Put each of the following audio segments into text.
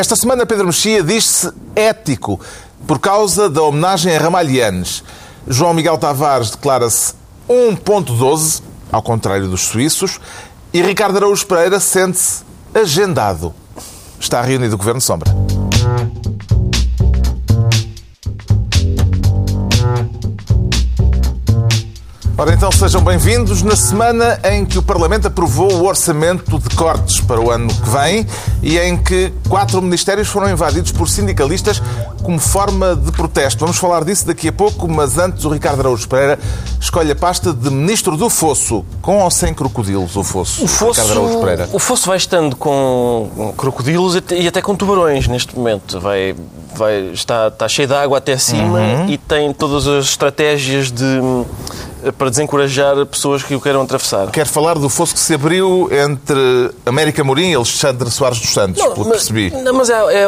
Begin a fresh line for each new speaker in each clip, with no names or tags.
Esta semana Pedro Mexia diz-se ético por causa da homenagem a Ramalhianes. João Miguel Tavares declara-se 1.12, ao contrário dos suíços, e Ricardo Araújo Pereira sente-se agendado. Está reunido o Governo Sombra. Ora, então sejam bem-vindos na semana em que o Parlamento aprovou o orçamento de cortes para o ano que vem e em que quatro ministérios foram invadidos por sindicalistas como forma de protesto. Vamos falar disso daqui a pouco, mas antes o Ricardo Araújo Pereira escolhe a pasta de Ministro do Fosso, com ou sem crocodilos o Fosso?
O fosso, o fosso vai estando com crocodilos e até com tubarões neste momento. Vai, vai, está, está cheio de água até cima
Uhum.
e tem todas as estratégias de, para desencorajar pessoas que o queiram atravessar.
Quero falar do fosso que se abriu entre América Morim e Alexandre Soares dos Santos, pelo que
mas,
percebi.
não, mas é, é,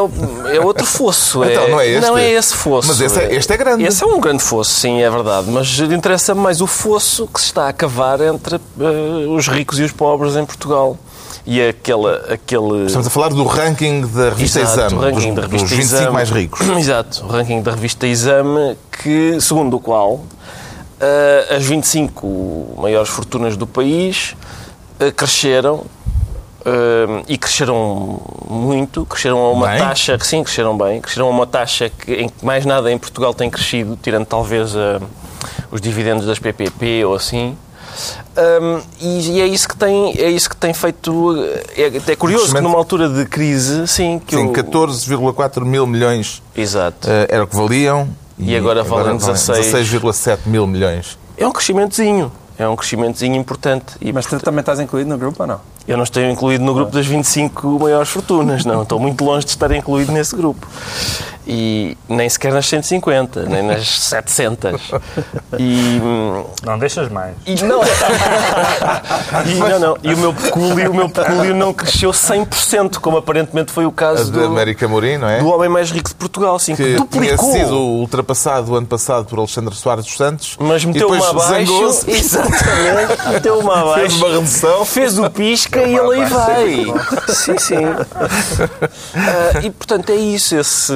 é outro fosso.
Então, não é este?
Não é esse fosso.
Mas esse é- este é grande.
Esse é um grande fosso, sim, é verdade. Mas interessa-me mais o fosso que se está a cavar entre eh, os ricos e os pobres em Portugal. E aquela, aquele...
Estamos a falar do ranking da revista
Exato,
Exame,
o ranking
dos,
da revista
dos 25
Exame.
mais ricos.
Exato, o ranking da revista Exame, que, segundo o qual eh, as 25 maiores fortunas do país eh, cresceram eh, e cresceram muito, cresceram a uma
Bem?
taxa, que sim, cresceram bem, cresceram a uma taxa que, em que mais nada em Portugal tem crescido, tirando talvez eh, os dividendos das PPP ou assim. Um, e, e é isso que tem é isso que tem feito é, é curioso que numa altura de crise sim que
Sim,
o-
14,4 mil milhões
exato
eh, era o que valiam.
E agora valem 16.
16,7 mil milhões.
É um crescimentozinho. É um crescimentozinho importante. E
Mas tu também estás incluído no grupo ou não?
eu não estou incluído no grupo das 25 maiores fortunas, não. Estou muito longe de estar incluído nesse grupo. E nem sequer nas 150, nem nas 700. E, hum,
Não deixas mais.
e não, e, não, não. E o meu pecúlio, o meu pecúlio não cresceu 100%, como aparentemente foi o
A
caso do,
América Morim, não é?
do homem mais rico de Portugal, sim, que,
que tinha
duplicou.
sido ultrapassado o ano passado por Alexandre Soares dos Santos.
Mas meteu-me abaixo. Exatamente. Meteu-me abaixo.
Fez uma redução.
Fez o pisca e ele aí vai. Sim, sim. Ah, e portanto é isso, esse,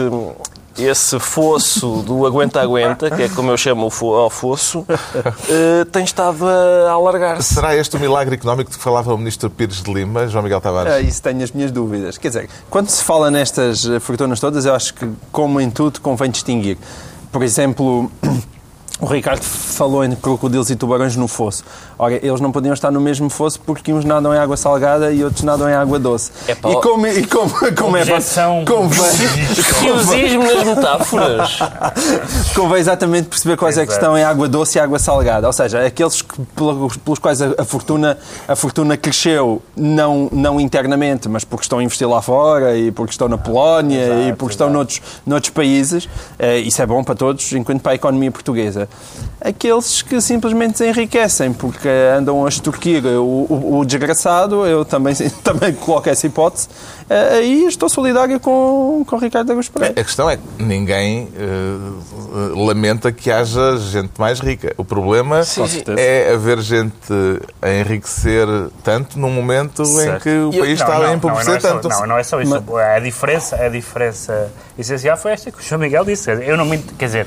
esse fosso do aguenta-aguenta, que é como eu chamo o fosso, eh, tem estado a alargar-se.
Será este o milagre económico de que falava o Ministro Pires de Lima, João Miguel Tavares?
É, isso tenho as minhas dúvidas. Quer dizer, quando se fala nestas eh, fortunas todas, eu acho que, como em tudo, convém distinguir. Por exemplo, o Ricardo falou em crocodilos e tubarões no fosso. Ora, eles não podiam estar no mesmo fosso porque uns nadam em água salgada e outros nadam em água doce.
Epá,
e como, e como, como é
Objeção.
convém,
Preciosismo nas metáforas.
convém exatamente perceber quais é que
Exato.
estão em água doce e água salgada. Ou seja, aqueles que, pelos, pelos quais a, a fortuna, a fortuna cresceu não, não internamente, mas porque estão a investir lá fora e porque estão na Polónia e
Exato,
porque estão noutros, noutros países. Eh, isso é bom para todos, enquanto para a economia portuguesa. Aqueles que simplesmente se enriquecem porque andam a extorquir o, o, o desgraçado, eu também, também coloco essa hipótese, aí estou solidário com, com o Ricardo Agus Pereira.
A questão é que ninguém eh, lamenta que haja gente mais rica. O problema
Sim, sim.
é haver gente a enriquecer tanto num momento em
Certo.
que o
E
país
Não,
está a
não, não,
empobrecer
não é só-
tanto.
Não, não é só isso. A diferença, a diferença essencial foi esta que o João Miguel disse. Quer dizer, Eu não me, quer dizer,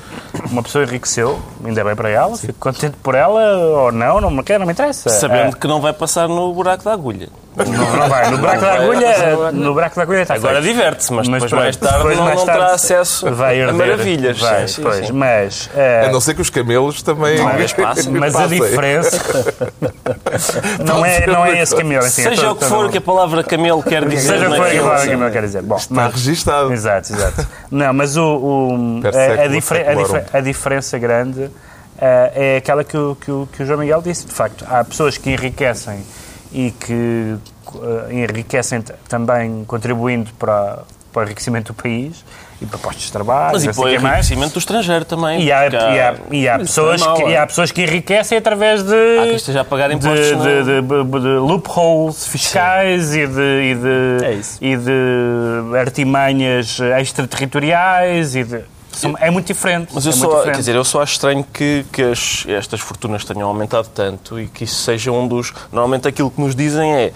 uma pessoa enriqueceu, ainda bem para ela, fico contente por ela ou não, não me quer, não me interessa.
Sabendo que não vai passar no buraco da agulha.
Não, não vai. No buraco da agulha,
passar no buraco da
agulha está
Agora diverte-se, mas, depois
pronto,
mais tarde
depois
não,
mais
não
tarde
terá acesso
vai
a maravilhas.
Vai,
Sim,
pois,
sim.
mas... eh,
A não ser que os camelos também.
Passem.
mas a diferença não é, não é esse caminho. Assim,
Seja
tô-
o que for que a palavra camelo quer dizer
Seja o que for a palavra camelo quer dizer. Bom,
Está
mas-
registado.
Exato, exato. Não, mas o, o- a, a,
século,
difer- a
secularum.
difer- a diferença grande eh, é aquela que o, que, o, que o João Miguel disse. De facto, há pessoas que enriquecem e que eh, enriquecem também contribuindo para, para o enriquecimento do país e para postos de trabalho,
Mas e para o
o que mais.
enriquecimento do estrangeiro também.
E há,
porque
e há, e há
Mas
pessoas
é
que,
mau,
e
é?
há pessoas que enriquecem através de,
Há quem esteja a pagar
de,
impostos.
de,
não-
de- de- de loopholes fiscais e de, e, de,
É
e de artimanhas extraterritoriais e de, são- é muito diferente.
Mas eu
é
só,
diferente.
quer dizer, eu só acho estranho que, que as- estas fortunas tenham aumentado tanto e que isso seja um dos. Normalmente aquilo que nos dizem é.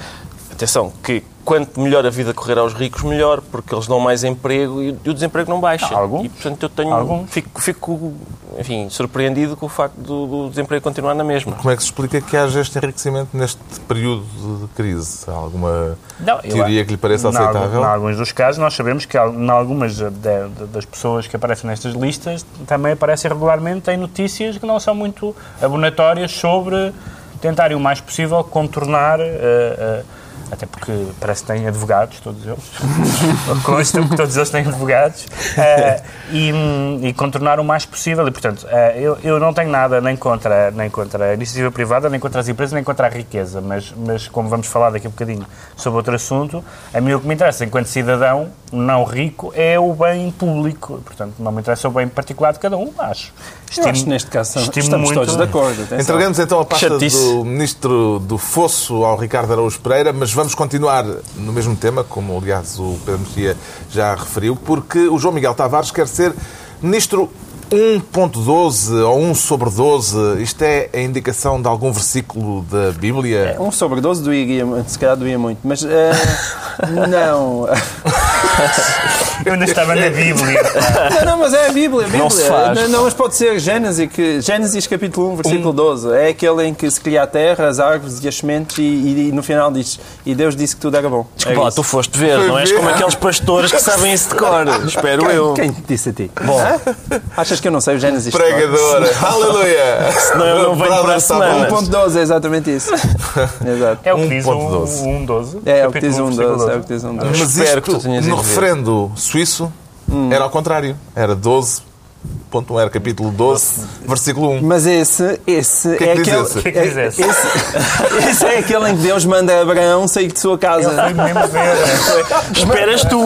Atenção, que quanto melhor a vida correr aos ricos, melhor, porque eles dão mais emprego e o desemprego não baixa.
Algum?
E, portanto, eu tenho,
Algum?
fico, fico enfim, surpreendido com o facto do, do desemprego continuar na mesma.
Como é que se explica que haja este enriquecimento neste período de crise? Há alguma
Não, eu
teoria
acho-
que lhe pareça aceitável?
Em alguns dos casos, nós sabemos que em algumas de- de- das pessoas que aparecem nestas listas também aparecem regularmente em notícias que não são muito abonatórias sobre tentarem o mais possível contornar. eh, eh, até porque parece que têm advogados, todos eles. Constam que todos eles têm advogados. eh, e, e contornar o mais possível. E, portanto, eh, eu, eu não tenho nada nem contra, nem contra a iniciativa privada, nem contra as empresas, nem contra a riqueza. Mas, mas como vamos falar daqui a bocadinho sobre outro assunto, a mim o que me interessa, enquanto cidadão não rico, é o bem público. Portanto, não me interessa o bem particular de cada um, acho.
Eu acho que neste caso
estimo
estamos
muito-
todos de acordo. atenção.
Entregamos então a pasta
Chatice.
do Ministro do Fosso ao Ricardo Araújo Pereira, mas vamos continuar no mesmo tema, como aliás o Pedro Mexia já referiu, porque o João Miguel Tavares quer ser Ministro 1.12 ou 1 sobre 12. Isto é a indicação de algum versículo da Bíblia?
Um sobre 12 doía, se calhar doía muito, mas eh, não.
Eu ainda estava na Bíblia.
não. Não, mas é a Bíblia. a Bíblia.
Não se faz.
Não, não, mas pode ser Gênesis, que, Gênesis capítulo 1, versículo 12. É aquele em que se cria a terra, as árvores e as sementes e, e- e no final diz e Deus disse que tudo era bom.
Desculpa
É
lá, tu foste ver,
Foi
não és como aqueles pastores que sabem isso de cor. Espero
Quem,
eu.
quem disse a ti? Bom. Achas que eu não sei o Gênesis? cor?
Pregadora! Aleluia!
Senão eu não venho
Brother,
para a semana.
bom.
1.12 é exatamente isso. Exato.
É o que diz o
1.12.
1.12.
É o que diz
capítulo
um
12,
12. É o que diz um 12.
Mas
Espero que
isto,
tu tenhas
no referendo suíço, era ao contrário. Era 12.1, era capítulo 12, versículo 1.
Mas esse, esse
que
é
é que diz
aquele.
esse?
O que é que diz esse?
esse- esse é aquele em que Deus manda Abraão sair de sua casa.
Eu fui mesmo ver.
Esperas tu.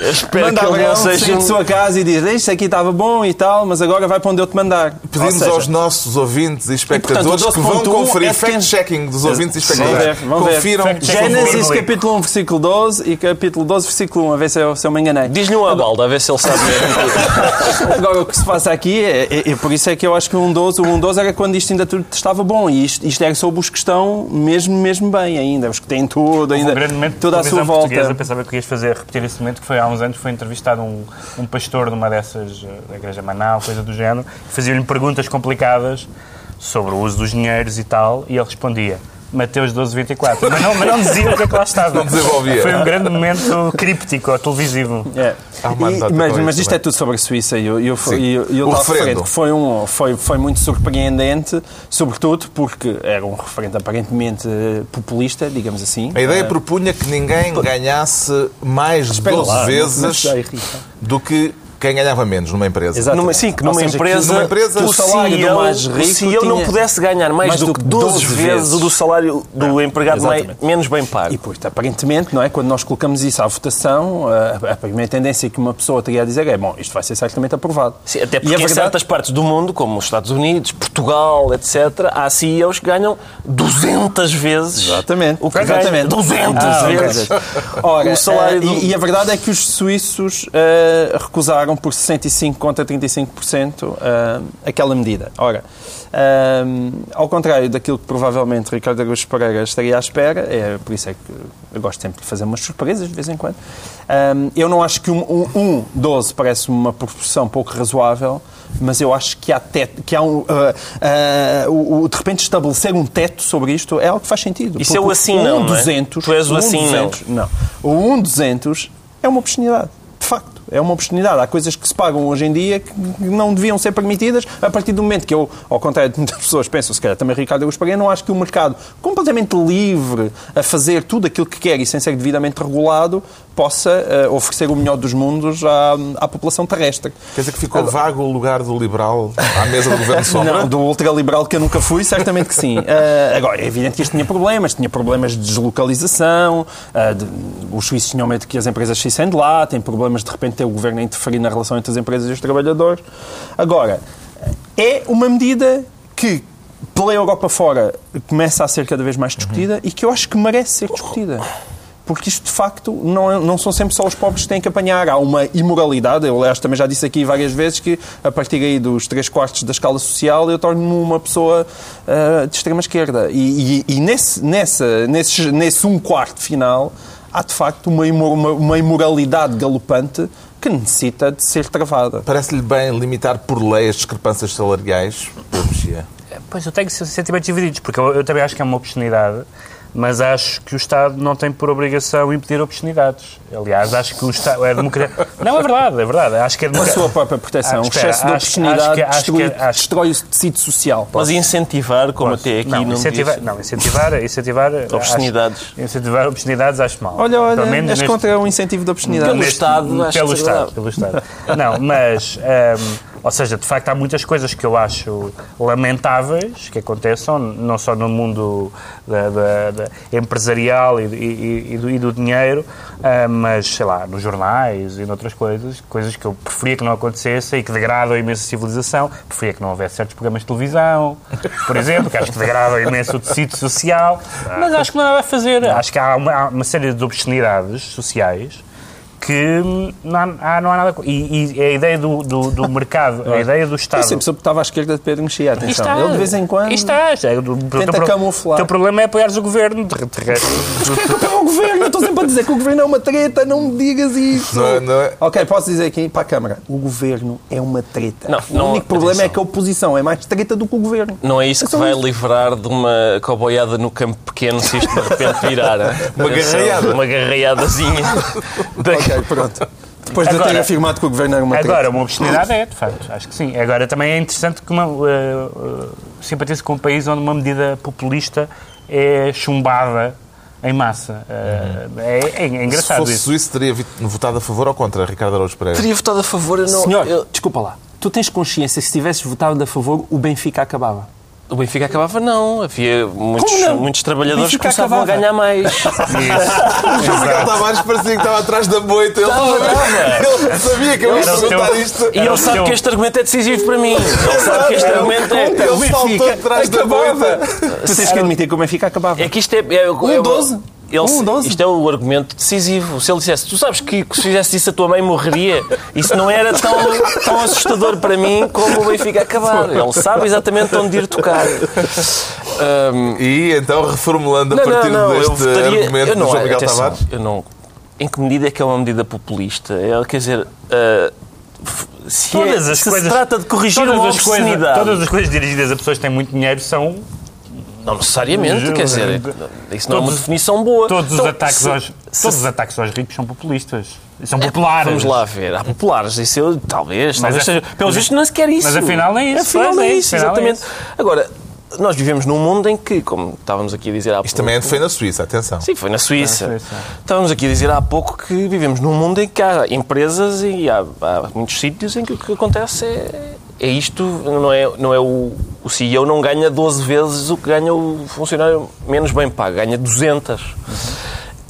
Eu espero
Manda
que ele não
Abraão
seja
sair
um...
de sua casa e diz: Isto aqui estava bom e tal, mas agora vai para onde eu te mandar.
Pedimos
seja,
aos nossos ouvintes e espectadores
portanto, o
que vão
12.1
conferir
é
fact-checking dos ouvintes e
Vão ver,
espectadores.
vão ver.
Confiram.
Fact-check.
Gênesis capítulo 1, versículo 12 e capítulo 12, versículo 1, a ver se eu, se eu me enganei.
Diz-lhe um abalda, a ver se ele sabe mesmo.
Agora, o que se passa aqui é, é- é por isso é que eu acho que o 1.12, o 1.12 era quando isto ainda tudo estava bom e isto, isto era sobre os que estão mesmo, mesmo bem ainda, os que têm tudo, ainda,
um grande momento
toda a sua volta.
portuguesa, pensava que ias fazer repetir esse momento, que foi há uns anos, foi entrevistado um, um pastor de uma dessas, eh, da Igreja Manal, coisa do género, fazia-lhe perguntas complicadas sobre o uso dos dinheiros e tal, e ele respondia Mateus 12, 24. Mas não, mas não dizia o que é que lá estava.
Não desenvolvia.
Foi um grande momento críptico, ou televisivo.
É. E- mas, mas isto é tudo sobre a Suíça e eu, eu, eu, eu
O
estava
referendo.
foi, um, foi, foi muito surpreendente, sobretudo porque era um referente aparentemente eh, populista, digamos assim.
A ideia
Eh,
propunha que ninguém ganhasse mais de
Espera
12
lá,
vezes
dá irrita.
do que quem ganhava menos numa empresa.
Exato.
Numa, sim, que numa
seja, que
empresa,
numa empresa,
o
salário do
CEO,
mais rico
o CEO não pudesse ganhar mais,
mais
do, que 12, vezes, o do salário do empregado mais, menos bem pago.
E, pois, aparentemente, não é? Quando nós colocamos isso à votação, a, a primeira tendência que uma pessoa teria a dizer é: bom, isto vai ser certamente aprovado.
Sim, até
E
porque em
verdade-
certas partes do mundo, como os Estados Unidos, Portugal, etc., há CEOs que ganham 200 vezes
Exatamente.
o que
Exatamente.
ganha 200
Ah,
vezes
Ora,
o salário
eh,
do...
e, e a verdade é que os suíços eh, recusaram por 65 contra 35% eh, aquela medida. Ora, eh, ao contrário daquilo que provavelmente Ricardo Araújo Pereira estaria à espera, é por isso é que eu gosto sempre de fazer umas surpresas de vez em quando, eh, eu não acho que um, um, um 12 parece uma proporção pouco razoável, mas eu acho que há, teto, que há um, o, o- de repente estabelecer um teto sobre isto é algo que faz sentido.
Isso é o
Porque
assim
um
não, não é?
200,
Tu és o
um
assim não.
200, não. O 1,200 é uma obscenidade. De facto, é uma obscenidade. Há coisas que se pagam hoje em dia que não deviam ser permitidas a partir do momento que eu, ao contrário de muitas pessoas pensam, se calhar também Ricardo Augusto Pereira, não acho que o mercado completamente livre a fazer tudo aquilo que quer e sem ser devidamente regulado possa eh, oferecer o melhor dos mundos à, à população terrestre.
Quer dizer que ficou vago o lugar do liberal à mesa do governo Sombra?
Não, do ultraliberal que eu nunca fui, certamente que sim. Ah, agora, é evidente que isto tinha problemas, tinha problemas de deslocalização, ah, de- os suíços tinham medo que as empresas saíssem de lá, tem problemas de repente ter o governo a interferir na relação entre as empresas e os trabalhadores. Agora, é uma medida que pela Europa fora começa a ser cada vez mais discutida e que eu acho que merece ser discutida. Porque isto, de facto, não, é- não são sempre só os pobres que têm que apanhar. Há uma imoralidade. Eu, aliás, também já disse aqui várias vezes que, a partir aí dos três quartos da escala social, eu torno-me uma pessoa ah, de extrema esquerda. E, e- e nesse, nessa, nesse, nesse um quarto final, há de facto uma, uma, uma imoralidade galopante que necessita de ser travada.
Parece-lhe bem limitar por lei as discrepâncias salariais?
Pois eu tenho sentimentos divididos, porque eu, eu também acho que é uma oportunidade mas acho que o Estado não tem por obrigação impedir oportunidades. Aliás, acho que o Estado é democracia. Não, é verdade, é verdade. Acho que é
democracia. A sua própria proteção. Ah, o excesso de oportunidade destrói, destrói o tecido social.
Mas incentivar, como Posso. até aqui
não, não incentivar, não, incentivar, incentivar
obscenidades.
Acho, incentivar obscenidades acho mal.
Olha, olha, és neste, contra o incentivo de obscenidade.
Pelo neste, Estado,
acho pelo Estado, pelo Estado. Não, mas um, ou seja, de facto, há muitas coisas que eu acho lamentáveis que aconteçam, não só no mundo da, da, da empresarial e, e, e, do, e, do, dinheiro, uh, mas, sei lá, nos jornais e noutras coisas, coisas que eu preferia que não acontecessem e que degradam a imensa civilização. Preferia que não houvesse certos programas de televisão, por exemplo, que acho que degradam imenso o tecido social, mas acho que não há a fazer. Acho que há uma, há uma série de obscenidades sociais que não há, não há nada. E, e, a ideia do, do, do mercado, a idea do Estado. Eu
sempre soube que estava à esquerda de Pedro Mexia, atenção. Está, Ele de vez em quando.
Está, é, do,
tenta teu, camuflar.
O teu problema é apoiares o governo. De, de resto.
o governo, eu estou sempre a dizer que o governo é uma treta, não me digas isso. Não, não é. Ok, posso dizer aqui para a Câmara: o governo é uma treta. Não, o único problema atenção. é que a oposição é mais treta do que o governo.
Não é isso é que vai isso. livrar de uma coboiada no campo pequeno se isto de repente virar.
uma garreiada.
Uma garreiadazinha.
ok, pronto. Depois agora, de ter afirmado que o governo era uma
Agora, uma oportunidade é, de facto, acho que sim. Agora, também é interessante que uma, uh, uh, simpatize com um país onde uma medida populista é chumbada em massa. Uh, é, é, é, engraçado
Se fosse
isso.
suíço, teria votado a favor ou contra Ricardo Araújo Pereira?
Teria votado a favor. Eu não,
Senhor,
eu...
desculpa lá. Tu tens consciência que se tivesses votado a favor, o Benfica acabava?
O Benfica acabava não. Havia muitos, muitos trabalhadores que começavam a ganhar mais. Isso.
Miguel Tavares parecia que estava atrás da moita. Ele, ele sabia que eu ia perguntar isto.
E ele sabe que este argumento é decisivo para mim. Ele sabe que este argumento é...
Ele saltou atrás da moita.
Tu tens que admitir que o Benfica acabava.
É que isto é... é
um 12?
Ele, um, isto é o argumento decisivo. Se ele dissesse, tu sabes que se fizesse isso a tua mãe morreria, isso não era tão, tão assustador para mim como o Benfica acabar. Ele sabe exatamente onde ir tocar.
Um, e então, reformulando a partir não, não, deste votaria, argumento eu não, do João Miguel atenção, Tavares?
Eu não. Em que medida é que é uma medida populista? É, quer dizer. Uh, se, todas é, as se coisas, se trata de corrigir uma
as coisas, Todas as coisas dirigidas a pessoas que têm muito dinheiro são
não necessariamente, quer dizer, isso não é uma definição boa.
Todos, os, então, ataques se, aos, se, todos os ataques aos ricos são populistas. São é, populares.
Vamos lá ver. Há populares, isso eu, talvez, talvez é, seja. Pelos vistos, não sequer isso.
Mas afinal nem é isso.
Afinal nem é isso, exatamente. É isso. Agora, nós vivemos num mundo em que, como estávamos aqui a dizer há pouco...
Isto também foi na Suíça, atenção.
Sim, foi na Suíça. Na Suíça. Estávamos aqui a dizer há pouco que vivemos num mundo em que há empresas e há, há muitos sítios em que o que acontece é, é isto, não é, não é o, o CEO não ganha 12 vezes o que ganha o funcionário menos bem pago, ganha 200. Uhum.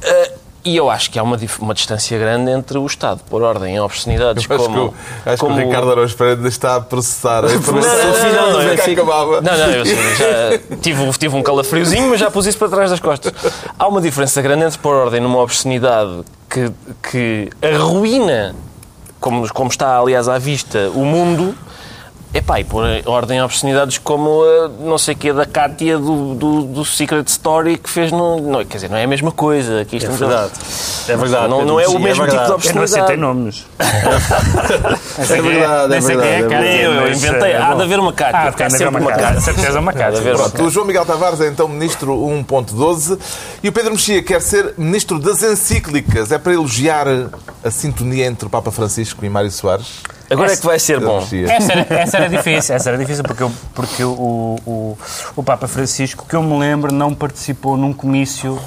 Uh, e eu acho que há uma, uma distância grande entre o Estado pôr ordem em obscenidades
eu
acho como...
Que, acho como... que o Ricardo Araújo Pereira está a processar a
informação não, não, não, não, acabava. Não, não, eu já tive, tive um calafriozinho, mas já pus isso para trás das costas. Há uma diferença grande entre pôr ordem numa obscenidade que, que arruína, como, como está aliás à vista, o mundo Epá, e pôr ordem a obscenidades como a não sei o que da Kátia do, do, do, Secret Story que fez no. Não, quer dizer, não é a mesma coisa. Aqui
é verdade. A... É verdade.
Não, não é o mesmo é tipo de obscenidade.
Eu não aceitei nomes.
é verdade, é verdade. É
Kátia, eu inventei. Há de haver uma Kátia. Ah,
há sempre uma Kátia. Certeza uma Kátia.
O João Miguel Tavares é então ministro 1.12 e o Pedro Mexia quer ser ministro das encíclicas. É para elogiar a sintonia entre o Papa Francisco e Mário Soares?
Agora essa, é que vai ser bom.
Essa era, essa era difícil, essa era difícil porque, porque o, o, o Papa Francisco, que eu me lembro, não participou num comício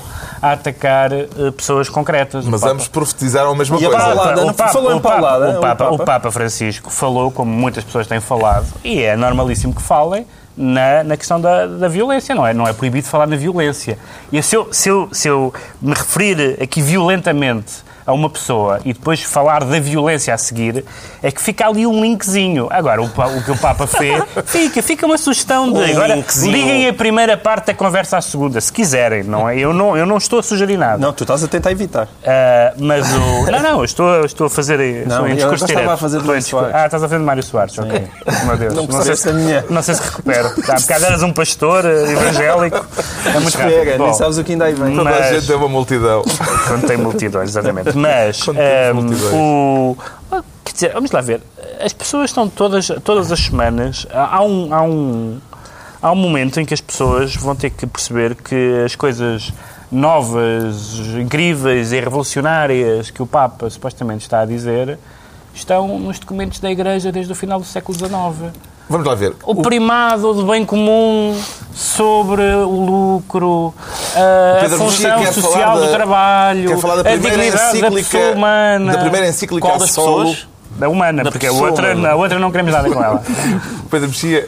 a atacar uh, pessoas concretas.
Mas
Papa...
ambos profetizaram a mesma
e
coisa.
A paulada, o, Papa, falou em paulada,
o, Papa, o, Papa, Francisco falou, como muitas pessoas têm falado, e é normalíssimo que falem, na, na questão da, da violência, não é? Não é proibido falar na violência. E se eu, se eu, se eu me referir aqui violentamente a uma pessoa e depois falar da violência a seguir, é que fica ali um linkzinho. Agora, o, o que o Papa fez, fica, fica uma sugestão de.
Um
agora,
linkzinho.
liguem a primeira parte da conversa à segunda, se quiserem, não é? Eu não, eu não estou a sugerir nada.
Não, tu estás a tentar evitar.
Ah, mas o. Não, não, eu estou, eu estou a fazer.
Não,
estou em
eu estava a fazer de Mário Soares.
Ah, estás a fazer de Mário Soares, ok. Meu Deus.
Não
sei,
gostaste
se,
minha.
não sei se recupero. Há bocado eras um pastor eh, evangélico. É muito rápido.
Espera, nem
Bom,
sabes o que ainda aí vem.
Toda a gente é uma multidão.
Quando tem multidões, exatamente. Mas
temos
ehm, o. Quer dizer, vamos lá ver. As pessoas estão todas, todas as semanas. Há um, há, um, há um momento em que as pessoas vão ter que perceber que as coisas novas, incríveis e revolucionárias que o Papa supostamente está a dizer estão nos documentos da Igreja desde o final do século XIX.
Vamos lá ver.
O primado do bem comum sobre o lucro, a, a
Pedro
função social do
da-
trabalho,
quer falar da
a
primeira
dignidade da
encíclica-
pessoa humana.
da primeira encíclica
Qual das
solo.
pessoas?
Da humana,
Da
porque a outra,
humana.
a outra não queremos nada com ela.
Pedro Mexia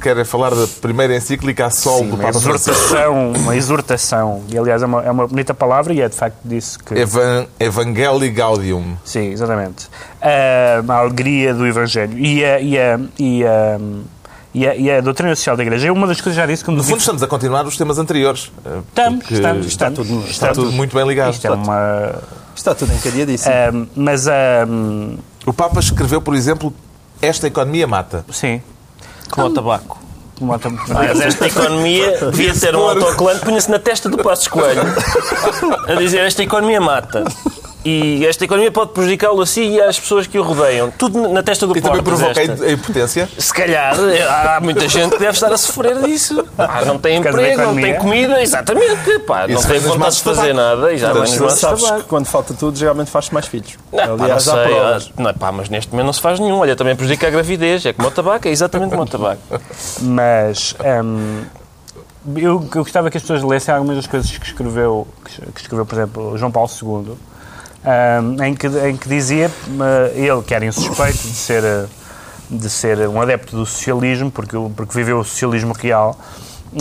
quer falar da primeira encíclica a sol
Sim,
do
uma
Papa
exortação, uma exortação. E aliás é uma, é uma bonita palavra e é de facto disso que.
Evan, Evangelii Gaudium.
Sim, exatamente. Ah, a alegria do Evangelho. E a, e a, e a, e a, e a doutrina social da Igreja é uma das coisas que já disse que
No fundo, estamos a continuar os temas anteriores. eh,
Estamos,
porque
estamos,
está,
estamos.
tudo, está
Estamos.
tudo muito bem ligado.
Isto é uma.
Está tudo encadeadíssimo.
ah, mas a.
O Papa escreveu, por exemplo, esta economia mata.
sim.
Como o tabaco. Mas esta economia devia ter um autocolante, punha-se na testa do Passos Coelho a dizer esta economia mata. E esta economia pode prejudicá-lo assim e às pessoas que o rodeiam. Tudo na testa do
E também
Portas,
provoca a impotência.
Se calhar há muita gente que deve estar a sofrer disso. Ah, não tem emprego, não tem comida, exatamente. Pá, não tem vontade de fazer nada e já
tu
nos
sabes que quando falta tudo, geralmente faz mais filhos.
Não, pá, não
Aliás, há
sei,
provas.
ah, não, pá, mas neste momento não se faz nenhum. Olha, também prejudica a gravidez. É como o tabaco, é exatamente como o tabaco.
Mas hum, eu, eu gostava que as pessoas lessem algumas das coisas que escreveu, que escreveu por exemplo, João Paulo II, em, que, em que dizia, eh, ele que era insuspeito de ser, eh, de ser um adepto do socialismo, porque, porque viveu o socialismo real,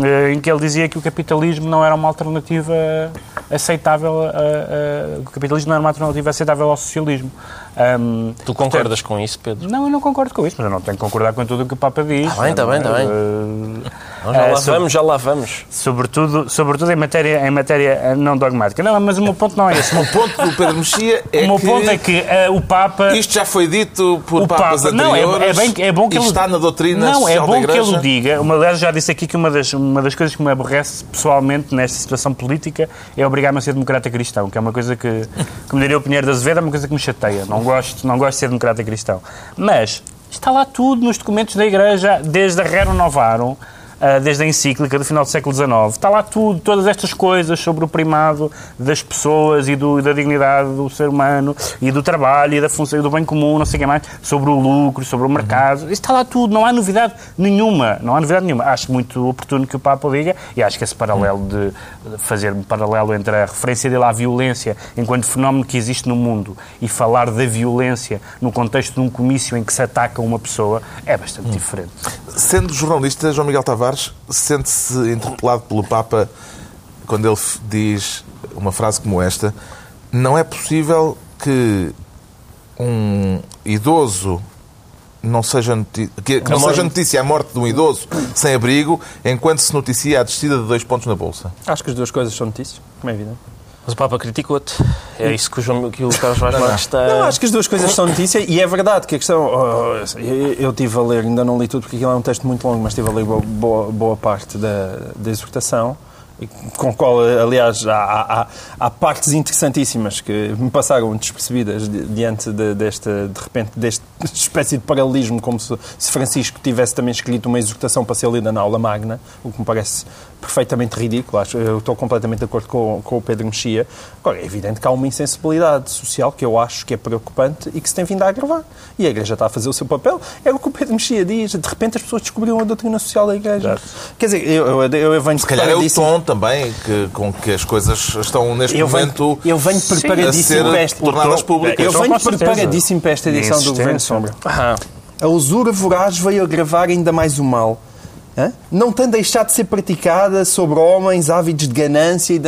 eh, em que ele dizia que o capitalismo não era uma alternativa aceitável, a- a- o capitalismo não era uma alternativa aceitável ao socialismo. Hum,
Tu concordas com isso, Pedro?
não, eu não concordo com isso, mas eu não tenho que concordar com tudo o que o Papa diz.
Tá bem, tá bem, tá bem. Nós já
eh,
lá
sobre-
vamos, já lá vamos.
Sobretudo, sobretudo em matéria, em matéria eh, não dogmática. Não, mas o meu ponto não é esse. O meu,
ponto do Pedro Mexia é
o meu
que
ponto é que eh, o Papa.
isto já foi dito por
o
papas
Papa, não, é,
anteriores
é, bem, é bom que ele
está na doutrina
Não, é bom
da
que ele o diga. Uma, aliás, já disse aqui que uma das, uma das coisas que me aborrece pessoalmente nesta situação política é obrigar-me a ser democrata cristão, que é uma coisa que, como diria o Pinheiro da Azevedo, é uma coisa que me chateia. Não gosto, não gosto de ser democrata cristão. Mas está lá tudo nos documentos da Igreja, desde a Rerum Novarum, desde a encíclica do final do século XIX. Está lá tudo, todas estas coisas sobre o primado das pessoas e do- da dignidade do ser humano e do trabalho e da função e do bem comum, não sei o que mais, sobre o lucro, sobre o mercado. Isso está lá tudo, não há novidade nenhuma. Não há novidade nenhuma. Acho muito oportuno que o Papa diga e acho que esse paralelo de de fazer um paralelo entre a referência dele à violência enquanto fenómeno que existe no mundo e falar da violência no contexto de um comício em que se ataca uma pessoa é bastante diferente.
Sendo jornalista, João Miguel Tavares sente-se interpelado pelo Papa quando ele diz uma frase como esta: Não é possível que um idoso não seja, noti- que, que não
morte-
seja notícia a morte de um idoso sem abrigo, enquanto se noticia a descida de dois pontos na Bolsa.
Acho que as duas coisas são notícias, como é evidente.
Mas o Papa criticou-te. É isso que o, João, que o Carlos Vaz Marques está...
Não, acho que as duas coisas são notícia e é verdade que a questão. oh, eu, eu estive a ler, ainda não li tudo porque aquilo é um texto muito longo, mas estive a ler boa, boa, boa parte da, da exortação. Com o qual, aliás, há, há, há- partes interessantíssimas que me passaram despercebidas di- diante de, desta, de repente, desta espécie de paralelismo, como se, se Francisco tivesse também escrito uma exortação para ser lida na aula magna, o que me parece perfeitamente ridículo. Acho, eu estou completamente de acordo com, com o Pedro Mexia. Agora, é evidente que há uma insensibilidade social que eu acho que é preocupante e que se tem vindo a agravar. E a Igreja está a fazer o seu papel. É o que o Pedro Mexia diz. De repente as pessoas descobriram a doutrina social da Igreja. Quer dizer, eu, eu, eu venho
Se calhar é o tom também que, com que as coisas estão neste
eu venho,
momento
eu venho
a
preparadíssimo para esta.
tornadas públicas.
Eu venho preparadíssimo para esta edição do. Governo Sombra.
Ah,
A usura voraz veio agravar ainda mais o mal. Não tem deixado de ser praticada sobre homens ávidos de ganância e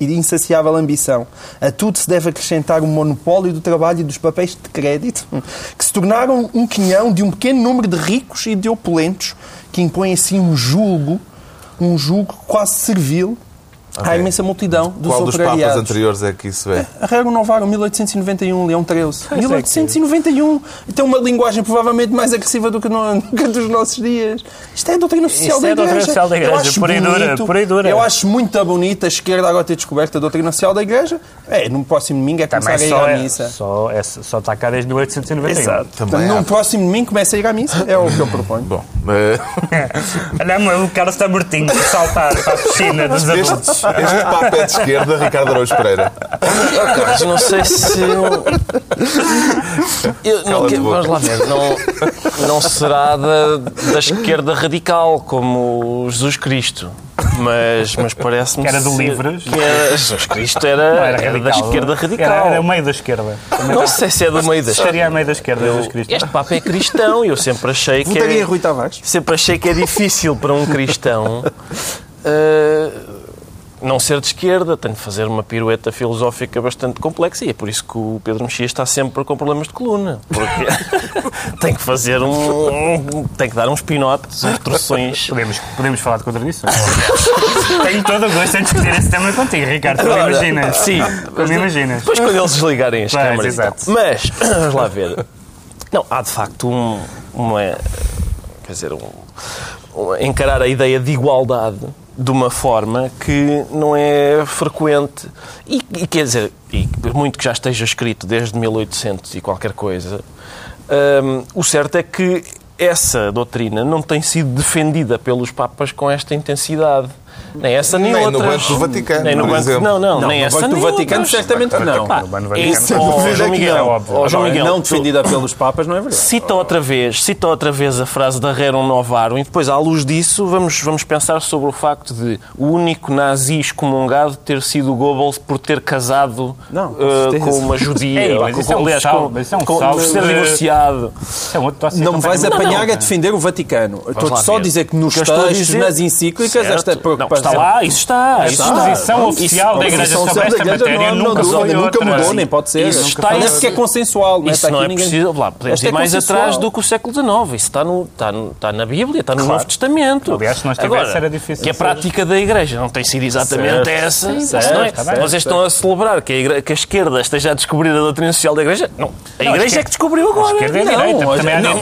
e de insaciável ambição. A tudo se deve acrescentar o monopólio do trabalho e dos papéis de crédito, que se tornaram um quinhão de um pequeno número de ricos e de opulentos, que impõem assim um julgo, um julgo quase servil à
Ok.
imensa multidão dos
Qual dos papas anteriores é que isso é?
A regra Novarum, 1891, Leão XIII.
é que-
1891. E tem uma linguagem provavelmente mais agressiva do que, no, que dos nossos dias. Isto é a doutrina social
Isso
da
é a
Igreja.
doutrina social da Igreja,
Eu acho
pura e dura,
bonito,
pura e dura.
Eu acho muito bonita a esquerda agora ter descoberto a doutrina social da Igreja. É, no próximo domingo é começar
Também
a ir
só,
à
é,
missa.
só, é, só está cá desde 1891.
Exato.
Também há.
no próximo domingo começa a ir à missa. É o que eu proponho.
Bom, eh,
Olha, o Carlos está mortinho de saltar para a piscina dos adultos.
Este papa é de esquerda, Ricardo Araújo Pereira.
Mas não sei se. Eu, não,
Cala-te
que- vamos lá ver. Não, não será da, da esquerda radical, como Jesus Cristo. Mas, mas parece-me.
Que era do
ser-
Livres.
Que era, Jesus Cristo era,
Não
era, da esquerda radical.
Era, era o meio da esquerda. Também
Não sei se é do meio da esquerda.
Estaria a meio da esquerda, Jesus Cristo.
Este Papa é cristão e eu sempre achei que.
Votaria em
É,
Rui Tavares.
sempre achei que é difícil para um cristão eh, não ser de esquerda, tem de fazer uma pirueta filosófica bastante complexa e é por isso que o Pedro Mexia está sempre com problemas de coluna. Porque tem que fazer um. tem que dar uns pinotes, uns troções.
Podemos, podemos falar de contradições. Tenho todo o gosto em discutir esse tema contigo, Ricardo. Como imaginas.
Sim.
Como imaginas.
Depois quando eles desligarem as
Pois,
câmaras.
exato.
Mas, vamos lá ver. Não, há de facto um, uma. Quer dizer, um, um- encarar a ideia de igualdade de uma forma que não é frequente. E, e quer dizer, e muito que já esteja escrito desde 1800 e qualquer coisa, hum, o certo é que essa doutrina não tem sido defendida pelos Papas com esta intensidade. Nem essa nem,
Nem no
outras.
Banco do Vaticano,
Nem no banco,
exemplo.
não, não,
Não,
nem
no
essa
Banco do
nem
Vaticano,
outras.
certamente que não.
Pá, no
Isso,
Dúvida
João
que
Miguel,
não.
ó, João Miguel,
não
tu-
defendida pelos Papas não é verdade.
Cita outra vez, cita outra vez a frase da Rerum Novarum e depois, à luz disso, vamos, vamos pensar sobre o facto de o único nazi excomungado ter sido o Goebbels por ter casado
Não, com certeza.
com uma judia,
Ei, mas
com,
isso é um
aliás,
salve,
com,
é um
com- ser divorciado.
É um outro
Não me vais apanhar a defender o Vaticano. Estou só a dizer que nos textos, nas encíclicas, esta
Não, está lá, isso está.
A posição oficial da Igreja sobre esta matéria nunca foi
dúvida, nunca
outra.
mudou, nem pode ser.
Isso está
que é consensual. não é?
Isso não é preciso. Lá, podemos ir
é
mais
consensual.
atrás do que o século XIX. Isso está, no, está, no- está na Bíblia, está no Novo Testamento.
Aliás, se não estivesse,
Agora,
era difícil
Que a prática da Igreja não tem sido exatamente essa. É? Vocês estão a celebrar que a, esquerda esteja a descobrir a doutrina social da Igreja? Não. A Igreja é que descobriu agora.
a esquerda é direita.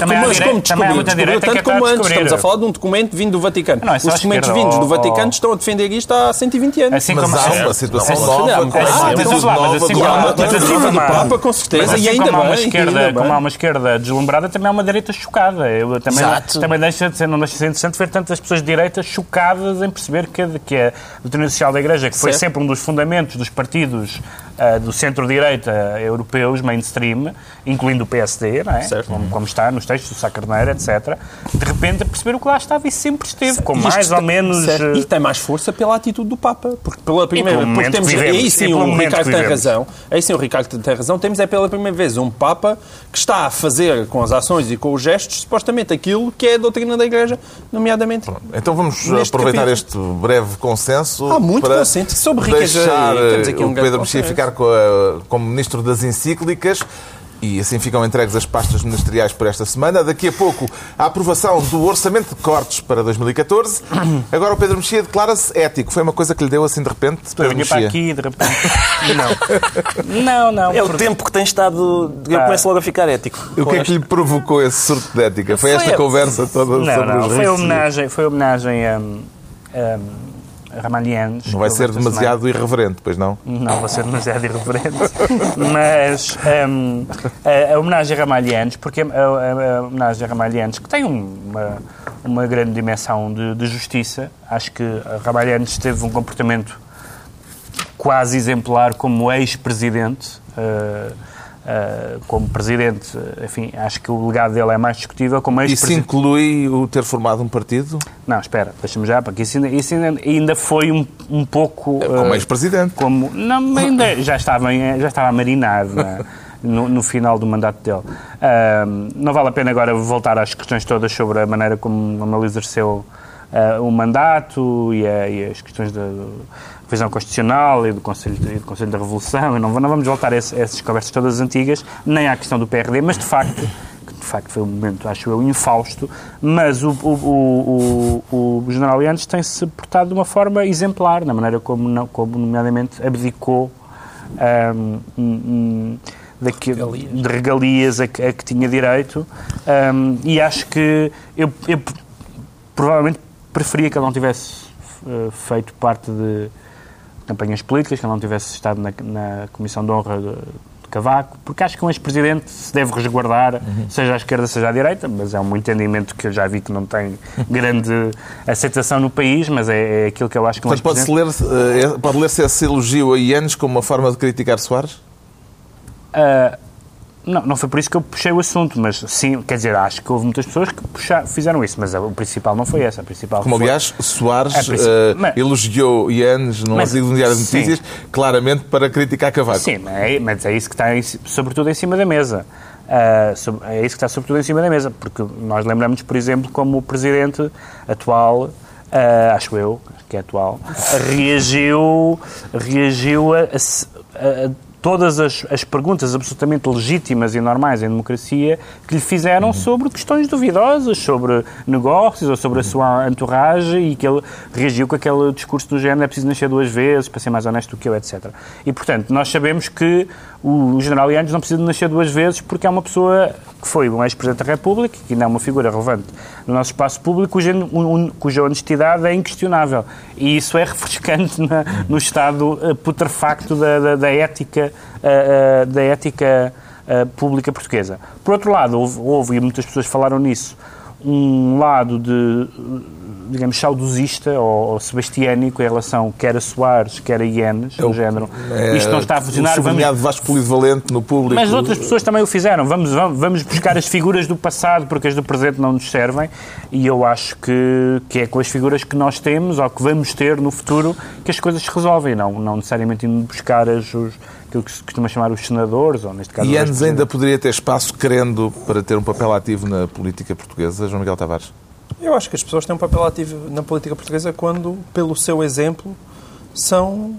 Mas como descobriu, descobriu tanto
é
como antes. Estamos a falar de um documento vindo do Vaticano.
É
Os documentos vindos do Vaticano
ó.
estão a defender isto há 120 anos.
Assim
Mas
como
há uma situação
Assim,
nova.
uma
assim
do
como há
Papa.
do Papa, com certeza,
Mas
e
assim
ainda bem,
como há uma esquerda deslumbrada, também há uma direita chocada. Eu também,
Exato.
também deixa de ser, não deixa de ser interessante ver tantas pessoas de direita chocadas em perceber que, que a doutrina social da Igreja, que foi sempre um dos fundamentos dos partidos ah, do centro-direita europeus, mainstream, incluindo o PSD, não é?
Certo.
Como, como está nos textos do Sá Carneiro, etc. De repente, a perceber o que lá estava e sempre esteve, com
Isto
mais
está-
ou menos...
certo.
eh,
E tem mais força pela atitude do Papa. Porque pela primeira
pelo
porque temos,
vivemos.
Aí sim o Ricardo tem razão. Aí sim o Ricardo tem razão. Temos é pela primeira vez um Papa que está a fazer com as ações e com os gestos supostamente aquilo que é a doutrina da Igreja, nomeadamente.
Então vamos
Neste
aproveitar
capítulo.
este breve consenso
Há muito
para
consenso sobre riqueza
deixar
temos aqui um
o
grande
Pedro Mexia
consenso.
Ficar com a- como Ministro das Encíclicas e assim ficam entregues as pastas ministeriais por esta semana. Daqui a pouco a aprovação do Orçamento de Cortes para 2014. Agora o Pedro Mexia declara-se ético. Foi uma coisa que lhe deu assim de repente?
Eu
Pedro
vinha para aqui de repente... Não. Não, não.
É o
porque-
tempo que tem estado. Eu
Ah.
começo logo a ficar ético.
O que é que lhe provocou esse surto de ética? Foi esta
Foi-
conversa toda
Não,
sobre
não,
os
foi homenagem, foi homenagem a, a, a Ramalhianos.
Não vai ser demasiado irreverente, pois não?
semana. Não, vai ser demasiado irreverente. Mas hum, a, a homenagem a Ramalhianos, porque a, a- a homenagem a Ramalhianos, que tem uma, uma grande dimensão de, de justiça, acho que Ramalhianos teve um comportamento quase exemplar como ex-presidente. uh, uh, como presidente, enfim, acho que o legado dele é mais discutível. Como
Isso inclui o ter formado um partido?
Não, espera, deixa-me já, porque isso ainda, isso ainda, ainda foi um, um pouco...
Como
eh,
ex-presidente.
como Não, ainda já estava, já estava a marinar na- no, no final do mandato dele. Ahm, não vale a pena agora voltar às questões todas sobre a maneira como, ele exerceu uh, o mandato e, a, e, as questões da revisão constitucional e do Conselho, e do Conselho da Revolução. Não, não vamos voltar a, esse, a essas conversas todas antigas, nem à questão do PRD, mas de facto de facto foi um momento, acho eu, infausto, mas o, o, o, o general Yantes tem-se portado de uma forma exemplar, na maneira como, como nomeadamente, abdicou um, um, daqui, de regalias a que, a que tinha direito um, e acho que eu, eu, provavelmente preferia que ele não tivesse uh, feito parte de campanhas políticas, que ele não tivesse estado na, na Comissão de Honra de, Cavaco, porque acho que um ex-presidente se deve resguardar, uhum. seja à esquerda, seja à direita, mas é um entendimento que eu já vi que não tem grande aceitação no país, mas é, é aquilo que eu acho que um
pode-se ler, uh, pode ler-se esse elogio a Ianes como uma forma de criticar Soares?
Uh, não, não foi por isso que eu puxei o assunto, mas sim, quer dizer, acho que houve muitas pessoas que puxaram, fizeram isso, mas o principal não foi essa. A principal
Como,
foi...
aliás, Soares uh, mas... elogiou Ianes num artigo do Diário de Notícias, claramente para criticar Cavaco.
Sim, mas é, mas é isso que está, sobretudo, em cima da mesa. Uh, é isso que está, sobretudo, em cima da mesa, porque nós lembramos, por exemplo, como o presidente atual, uh, acho eu, que é atual, reagiu, reagiu a, a, a todas as, as, perguntas absolutamente legítimas e normais em democracia que lhe fizeram uhum. sobre questões duvidosas, sobre negócios ou sobre a sua entourage e que ele reagiu com aquele discurso do género é preciso nascer duas vezes para ser mais honesto do que eu, etc. E, portanto, nós sabemos que o, general Yanes não precisa de nascer duas vezes porque é uma pessoa que foi um ex-presidente da República, que ainda é uma figura relevante no nosso espaço público, cuja, un, cuja honestidade é inquestionável. E isso é refrescante na, no estado uh, putrefacto da, da, da ética, uh, uh, da ética pública portuguesa. Por outro lado, houve, houve, e muitas pessoas falaram nisso, um lado de digamos, saudosista ou, ou sebastiânico em relação quer a Soares, quer a Ienes, do género. É, Isto não está a funcionar.
O vamos... Vasco polivalente no público.
Mas outras pessoas também o fizeram. Vamos, vamos, vamos buscar as figuras do passado porque as do presente não nos servem e eu acho que, que é com as figuras que nós temos ou que vamos ter no futuro que as coisas se resolvem, não, não necessariamente indo buscar as, os, aquilo que se costuma chamar os senadores, ou neste caso...
E antes ainda poderia ter espaço querendo para ter um papel ativo na política portuguesa, João Miguel Tavares?
Eu acho que as pessoas têm um papel ativo na política portuguesa quando, pelo seu exemplo, são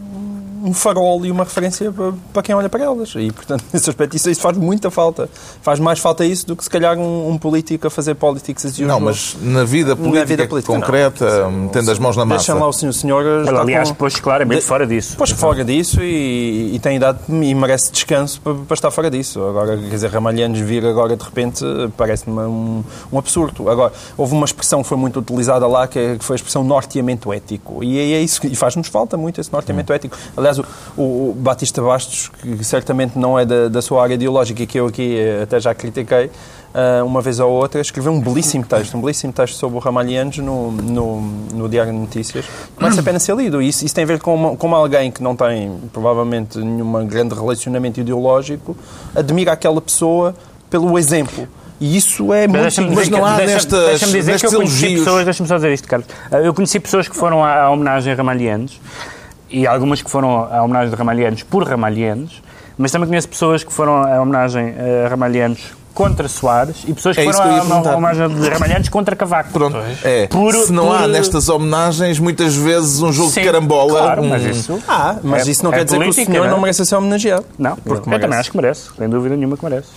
um farol e uma referência para, para quem olha para elas. E, portanto, nesse aspecto, isso, isso, faz muita falta. Faz mais falta isso do que, se calhar, um, um político a fazer politics as
Não, mas na vida política, na vida política concreta, não, metendo as mãos na massa.
Deixa lá o senhor, senhor
aliás, com... pôs claramente de, fora disso.
Pôs fora disso e, e, tem idade e merece descanso para, para, estar fora disso. Agora, quer dizer, Ramalhanos vir agora, de repente, parece-me um, um, absurdo. Agora, houve uma expressão que foi muito utilizada lá, que, é, foi a expressão norteamento ético. E é, é isso, e faz-nos falta muito esse norteamento hum. ético. Aliás, o, o Batista Bastos, que certamente não é da, da sua área ideológica e que eu aqui eh, até já critiquei, uh, uma vez ou outra, escreveu um belíssimo texto, um belíssimo texto sobre o Ramalhianos no, no, no, Diário de Notícias. Merece a pena ser lido. Isso, isso tem a ver com, uma, com alguém que não tem, provavelmente, nenhum grande relacionamento ideológico, admira aquela pessoa pelo exemplo. E isso é
mas muito... Mas não há deixa, nestas Deixa-me dizer que eu conheci elogios. pessoas... Deixa-me só dizer isto, Carlos. Eu conheci pessoas que foram à, à homenagem a Ramalhianos e algumas que foram à homenagem de Ramalhianos por Ramalhianos, mas também conheço pessoas que foram à homenagem a Ramalhianos contra Soares e pessoas que é foram à homenagem de Ramalhianos contra Cavaco.
Pronto. É. Por, Se não por... há nestas homenagens, muitas vezes um jogo Sim, de carambola.
Claro,
um...
mas isso.
Ah, mas é, isso não é quer dizer política, que o senhor não, merece ser homenageado.
Não, porque eu também acho que merece, sem dúvida nenhuma que merece.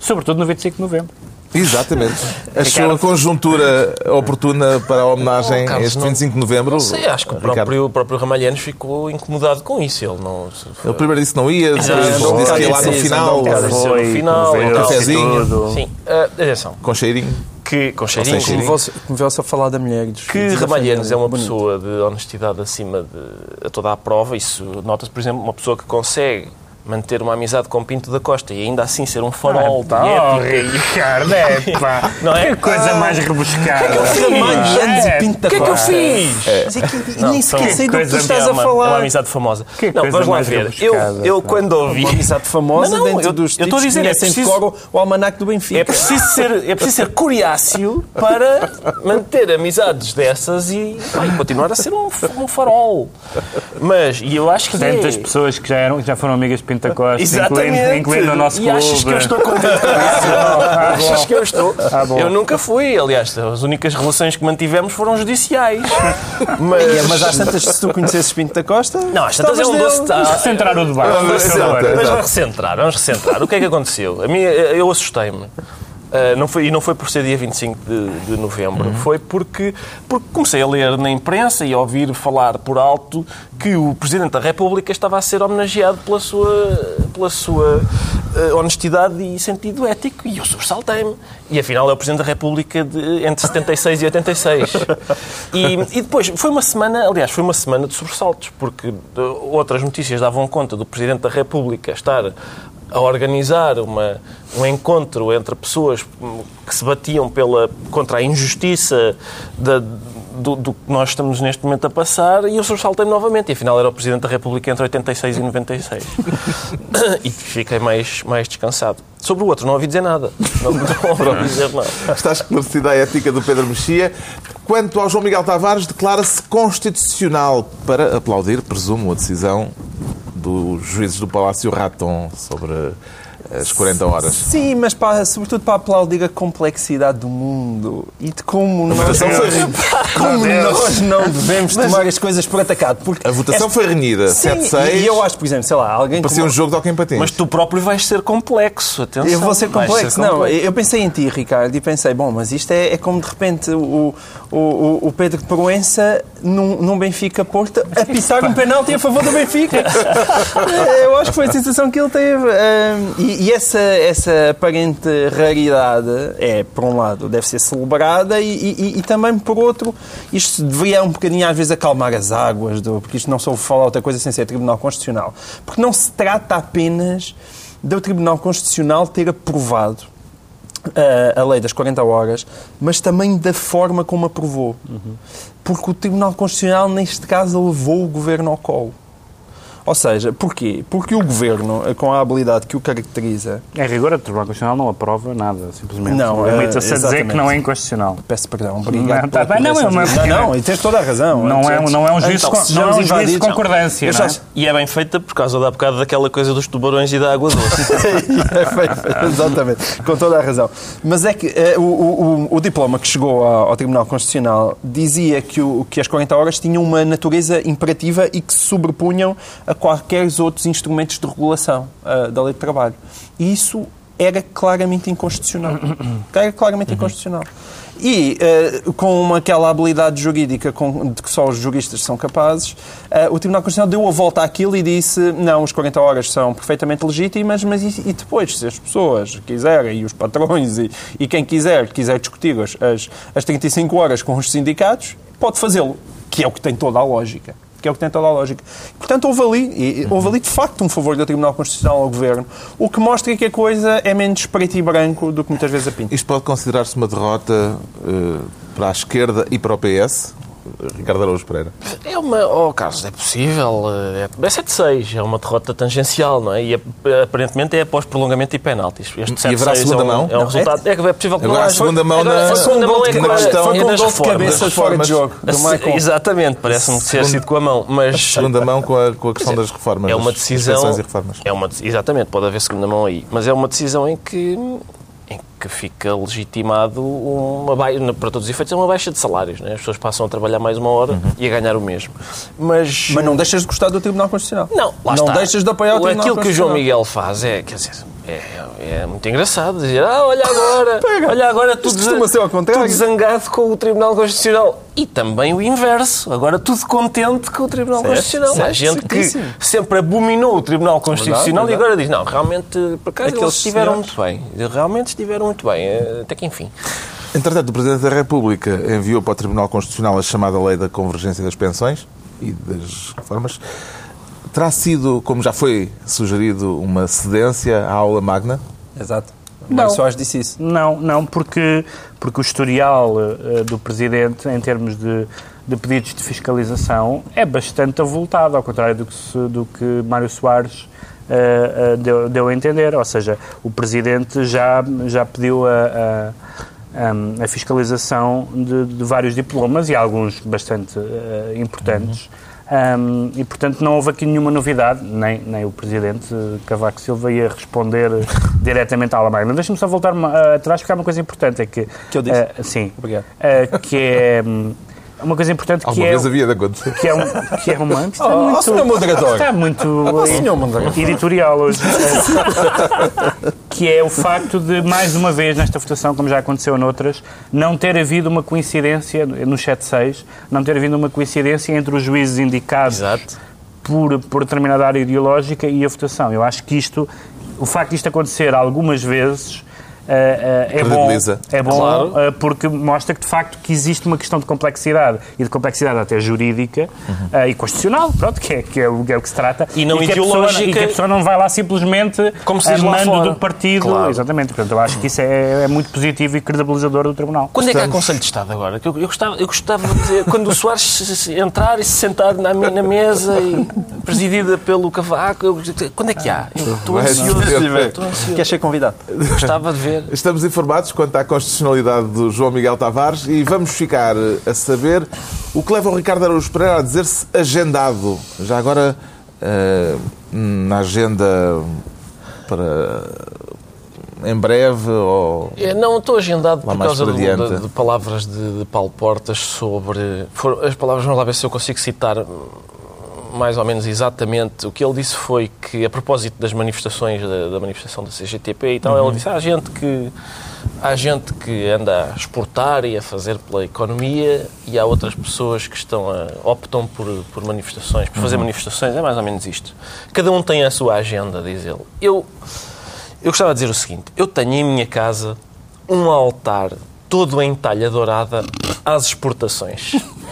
Sobretudo no 25 de novembro.
Exatamente. Achou a conjuntura oportuna para a homenagem oh, Carlos, este 25 de novembro? Não
sei, acho que o próprio, o próprio Ramalhanos ficou incomodado com isso. Ele, não,
ele primeiro disse que não ia, depois não, disse que ia lá no final.
Foi, no final,
um cafezinho.
Sim, uh, atenção.
Com cheirinho.
Que, com cheirinho.
Como vê-se a falar da mulher.
Que Ramalhanos é uma bonito. pessoa de honestidade acima de a toda a prova. Isso nota-se, por exemplo, uma pessoa que consegue manter uma amizade com Pinto da Costa e ainda assim ser um farol
ah, de ética. Ricardo, é pá. Não é? Que coisa ah, mais rebuscada.
É, é, Pinto da Costa. O que é que eu fiz? É. Mas é que nem sequer sei do que tu estás a falar.
É uma amizade famosa.
Que não, vamos lá ver.
Eu, eu quando ouvi...
Uma amizade famosa não, não, dentro eu, dos
eu estou a dizer, é
preciso, o, o almanac do Benfica.
É preciso ser, é preciso ser curiáceo para manter amizades dessas e, e continuar a ser um, um farol. Mas, e eu acho que
Tantas pessoas que já, eram, já foram amigas de Pinto Pinto da Costa,
Exatamente.
incluindo, incluindo o nosso
e
clube.
achas que eu estou contente com isso?
Ah,
achas que eu estou?
Ah,
eu nunca fui. Aliás, as únicas relações que mantivemos foram judiciais. Mas,
É, mas às tantas, se tu conhecesses Pinto da Costa.
Não, às tantas é um doce.
dele.
Vamos recentrar o debate.
Vamos recentrar.
Vamos recentrar. O que é que aconteceu? A mim, eu assustei-me. Uh, não foi, e não foi por ser dia 25 de, de novembro, foi porque, porque comecei a ler na imprensa e a ouvir falar por alto que o Presidente da República estava a ser homenageado pela sua, pela sua uh, honestidade e sentido ético e eu sobressaltei-me. E afinal é o Presidente da República de, entre 76 e 86. E, e depois, foi uma semana, aliás, foi uma semana de sobressaltos, porque uh, outras notícias davam conta do Presidente da República estar a organizar uma, um encontro entre pessoas que se batiam pela, contra a injustiça da, do, do que nós estamos neste momento a passar e eu sobressaltei-me novamente. E afinal era o Presidente da República entre 86 e 96. e fiquei mais, mais descansado. Sobre o outro não ouvi dizer nada. Não, não ouvi dizer nada.
Está esclarecida a ética do Pedro Mexia. Quanto ao João Miguel Tavares, declara-se constitucional para aplaudir, presumo, a decisão dos juízes do Palácio Raton sobre as 40 horas.
Sim, mas para, sobretudo para aplaudir a complexidade do mundo e de como nós,
votação foi
como nós não devemos tomar as coisas por atacado. Porque
A votação
esta-
foi renhida,
Sim,
7-6.
E eu acho, por exemplo, sei lá, alguém
Parecia
como-
um jogo de Alquim Patins.
Mas tu próprio vais ser complexo, atenção.
Eu vou ser complexo. Não, eu pensei em ti, Ricardo, e pensei, bom, mas isto é, é como de repente o, o, o, o Pedro de Proença num, num Benfica Porto a pisar um penalti a favor do Benfica. eu acho que foi a sensação que ele teve. Ahm, e e essa, essa aparente raridade é, por um lado, deve ser celebrada e, e- e também, por outro, isto deveria um bocadinho às vezes acalmar as águas, do, porque isto não só falar outra coisa sem ser Tribunal Constitucional. Porque não se trata apenas do Tribunal Constitucional ter aprovado uh, a lei das 40 horas, mas também da forma como aprovou. Porque o Tribunal Constitucional, neste caso, levou o governo ao colo. Ou seja, porquê? Porque o governo, com a habilidade que o caracteriza,
Em rigor, o Tribunal Constitucional não aprova nada, simplesmente.
Não, é,
Limita-se a dizer que não é inconstitucional.
peço perdão, obrigado.
Não, tá bem, não, é uma
não, não, e tens toda a razão.
Não é,
Antes-
não é um juízo,
então,
com- não é um juízo de
invadidos-
concordância.
Eu
não é?
E é bem feita por causa da bocado daquela coisa dos tubarões e da água doce.
É feito, Exatamente, com toda a razão. Mas é que o, o- o- o diploma que chegou ao, ao Tribunal Constitucional dizia que, o- que as 40 horas tinham uma natureza imperativa e que se sobrepunham a quaisquer outros instrumentos de regulação ah, da lei de trabalho. E isso era claramente inconstitucional. Era claramente inconstitucional. E, eh, com uma, aquela habilidade jurídica com- de que só os juristas são capazes, eh, o Tribunal Constitucional deu a volta àquilo e disse não, as 40 horas são perfeitamente legítimas, mas e, e depois, se as pessoas quiserem, e os patrões, e, e quem quiser, quiser discutir as, as, as 35 horas com os sindicatos, pode fazê-lo, que é o que tem toda a lógica. Que é o que tem toda a lógica. Portanto, houve ali, houve ali de facto um favor do Tribunal Constitucional ao Governo, o que mostra que a coisa é menos preto e branco do que muitas vezes a pinta.
Isto pode considerar-se uma derrota eh, para a esquerda e para o PS? Ricardo Araújo Pereira.
É uma. Oh, Carlos, é possível. É, é 7-6, é uma derrota tangencial, não é? E é- aparentemente é após prolongamento e penaltis. Este
E haverá
7-6
segunda
é um,
mão?
É um
Não,
resultado. É, que é possível que
Agora
não
a segunda mão
Agora,
na-
a segunda mão é que
questão-
Foi
é
com um gol de
reformas.
cabeça fora de jogo do
A se-
Michael.
Exatamente, parece-me ter sido com a mão, mas
Segunda mão com a, com a questão das reformas.
é uma decisão.
e reformas.
É uma, exatamente, pode haver segunda mão aí, mas é uma decisão em que em que fica legitimado uma baixa, para todos os efeitos, é uma baixa de salários. Né? As pessoas passam a trabalhar mais uma hora e a ganhar o mesmo. Mas,
Mas não deixas de gostar do Tribunal Constitucional.
Não, lá
não
está.
deixas de apoiar o Tribunal
Aquilo que o João
Constitucional.
Miguel faz é, quer dizer, é, é muito engraçado dizer, ah, olha agora, olha agora tudo, tudo zangado com o Tribunal Constitucional. E também o inverso, agora tudo contente com o Tribunal
Certo,
Constitucional. Há
certo,
gente que sempre abominou o Tribunal Constitucional
verdade.
e agora diz, não, realmente, por acaso,
Aqueles
eles estiveram
senhores.
muito bem. Realmente estiveram muito bem, eh, até que enfim.
Entretanto, o Presidente da República enviou para o Tribunal Constitucional a chamada Lei da Convergência das Pensões e das Reformas. Terá sido, como já foi sugerido, uma cedência à aula magna?
Exato.
Não.
Mário Soares disse isso.
Não, não, porque, porque o historial eh, do Presidente, em termos de, de pedidos de fiscalização, é bastante avultado, ao contrário do que, se- do que Mário Soares eh, eh, deu, deu a entender. Ou seja, o Presidente já, já pediu a, a, a fiscalização de, de vários diplomas e alguns bastante importantes. Um, e, portanto, não houve aqui nenhuma novidade, nem, nem o Presidente Cavaco Silva ia responder diretamente à Alemanha. Mas deixa-me só voltar atrás, porque há uma coisa importante, é que...
Que eu disse?
Uh, sim.
Obrigado.
Uh, que é... Um, uma coisa importante que
Alguma
é,
vez havia de acontecer.
que é, um, que é uma... Está
Oh,
muito,
senhor moderador.
Está muito
Oh, senhor moderador.
editorial hoje. que é o facto de, mais uma vez, nesta votação, como já aconteceu noutras, não ter havido uma coincidência, no 7-6, não ter havido uma coincidência entre os juízes indicados
Exato.
por, por determinada área ideológica e a votação. Eu acho que isto, o facto de isto acontecer algumas vezes, é bom, é bom
Claro.
uh, porque mostra que de facto que existe uma questão de complexidade e de complexidade até jurídica uh, e constitucional, pronto, que é, que é, o, que é o que se trata.
E não
que a pessoa-
ideológica.
e que a pessoa não vai lá simplesmente
Como se diz
mando do partido.
Claro.
Exatamente. Portanto, eu acho que isso é, é muito positivo e credibilizador do Tribunal.
Quando é que há
Estamos-
Conselho de Estado agora? Eu, eu gostava, eu gostava de dizer, quando o Soares se- se entrar e se sentar na, na mesa e presidida pelo Cavaco, eu- quando é que há? Eu. Estou ansioso.
Queres ser convidado?
Gostava de ver.
Estamos informados quanto à constitucionalidade do João Miguel Tavares e vamos ficar a saber o que leva o Ricardo Araújo Pereira a dizer-se agendado. Já agora, eh, na agenda para em breve ou...
É, Não, estou agendado por causa do- de, de palavras de, de Paulo Portas sobre. as palavras, vamos lá ver se eu consigo citar mais ou menos exatamente. O que ele disse foi que, a propósito das manifestações, da, da manifestação da CGTP e tal,
Uhum.
ele disse: há gente que. Há gente que anda a exportar e a fazer pela economia e há outras pessoas que estão a, optam por, por manifestações, por
Uhum.
fazer manifestações. É mais ou menos isto. Cada um tem a sua agenda, diz ele. Eu, eu gostava de dizer o seguinte: eu tenho em minha casa um altar todo em talha dourada às exportações,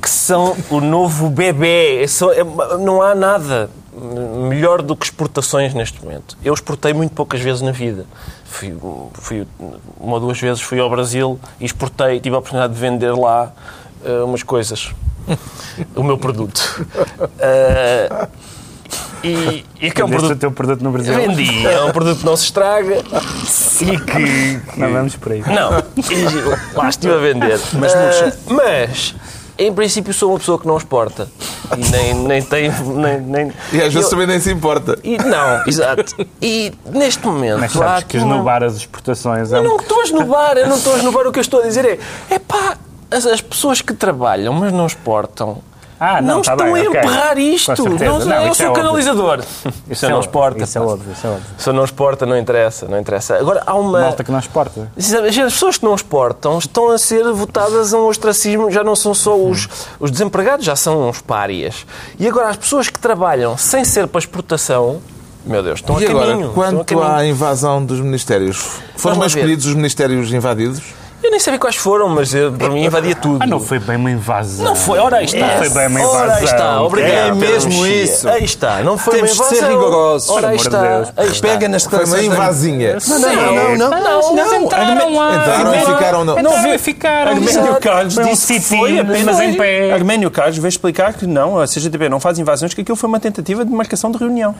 que são o novo bebê. É é- não há nada melhor do que exportações neste momento. Eu exportei muito poucas vezes na vida. Fui, fui uma ou duas vezes fui ao Brasil e exportei, tive a oportunidade de vender lá eh, umas coisas. o meu produto. Eh, e, e que é um
Vendeste o
produto
teu produto no Brasil.
Vendi. É um produto que não se estraga e que.
Não vamos por aí.
Não, e lá estive a vender. Mas, mas, em princípio, sou uma pessoa que não exporta. E nem, nem tem. Nem, nem-
E às vezes
eu-
também nem se importa.
e, não, exato. E neste momento.
Mas
há
sabes
aqui
que
uma-
esnobar as exportações é
eu
um-
não estou a esnobar, eu não estou a esnobar. O que eu estou a dizer é. É pá, as, as pessoas que trabalham, mas não exportam.
Ah, não, tá
estão
bem,
a emperrar
Com
isto.
certeza.
Não,
Não,
eu
isso
sou
é óbvio.
canalizador. Isso não exporta.
Isso é óbvio, isso é óbvio.
Se não exporta, não interessa, não interessa. Agora, há uma...
Malta que não exporta.
As pessoas que não exportam estão a ser votadas a um ostracismo, já não são só os, os desempregados, já são uns párias. E agora, as pessoas que trabalham sem ser para exportação, meu Deus, estão
E
a
agora,
caminho.
quanto à invasão dos ministérios, foram escolhidos os ministérios invadidos?
Eu nem sabia quais foram, mas eh, para mim invadia tudo.
Ah, não foi bem uma invasão.
Não foi, ora aí está.
Não foi bem uma
Ora aí está,
invasão.
obrigado.
É
Pedro
mesmo isso.
Aí está, não foi
Temos
uma
de ser
invasão.
rigorosos.
Ora aí está,
Deus.
aí está.
Pega nas
Foi uma
declarações
invasinha.
Não, não, não, não.
Não,
Mas entraram lá.
Entraram e ficaram
Entraram
Não,
e ficaram.
Arménio. Carlos
Foi um
disse que foi apenas
em pé.
Arménio Carlos veio explicar que não, a CGTP não faz invasões, que aquilo foi uma tentativa de marcação de reunião.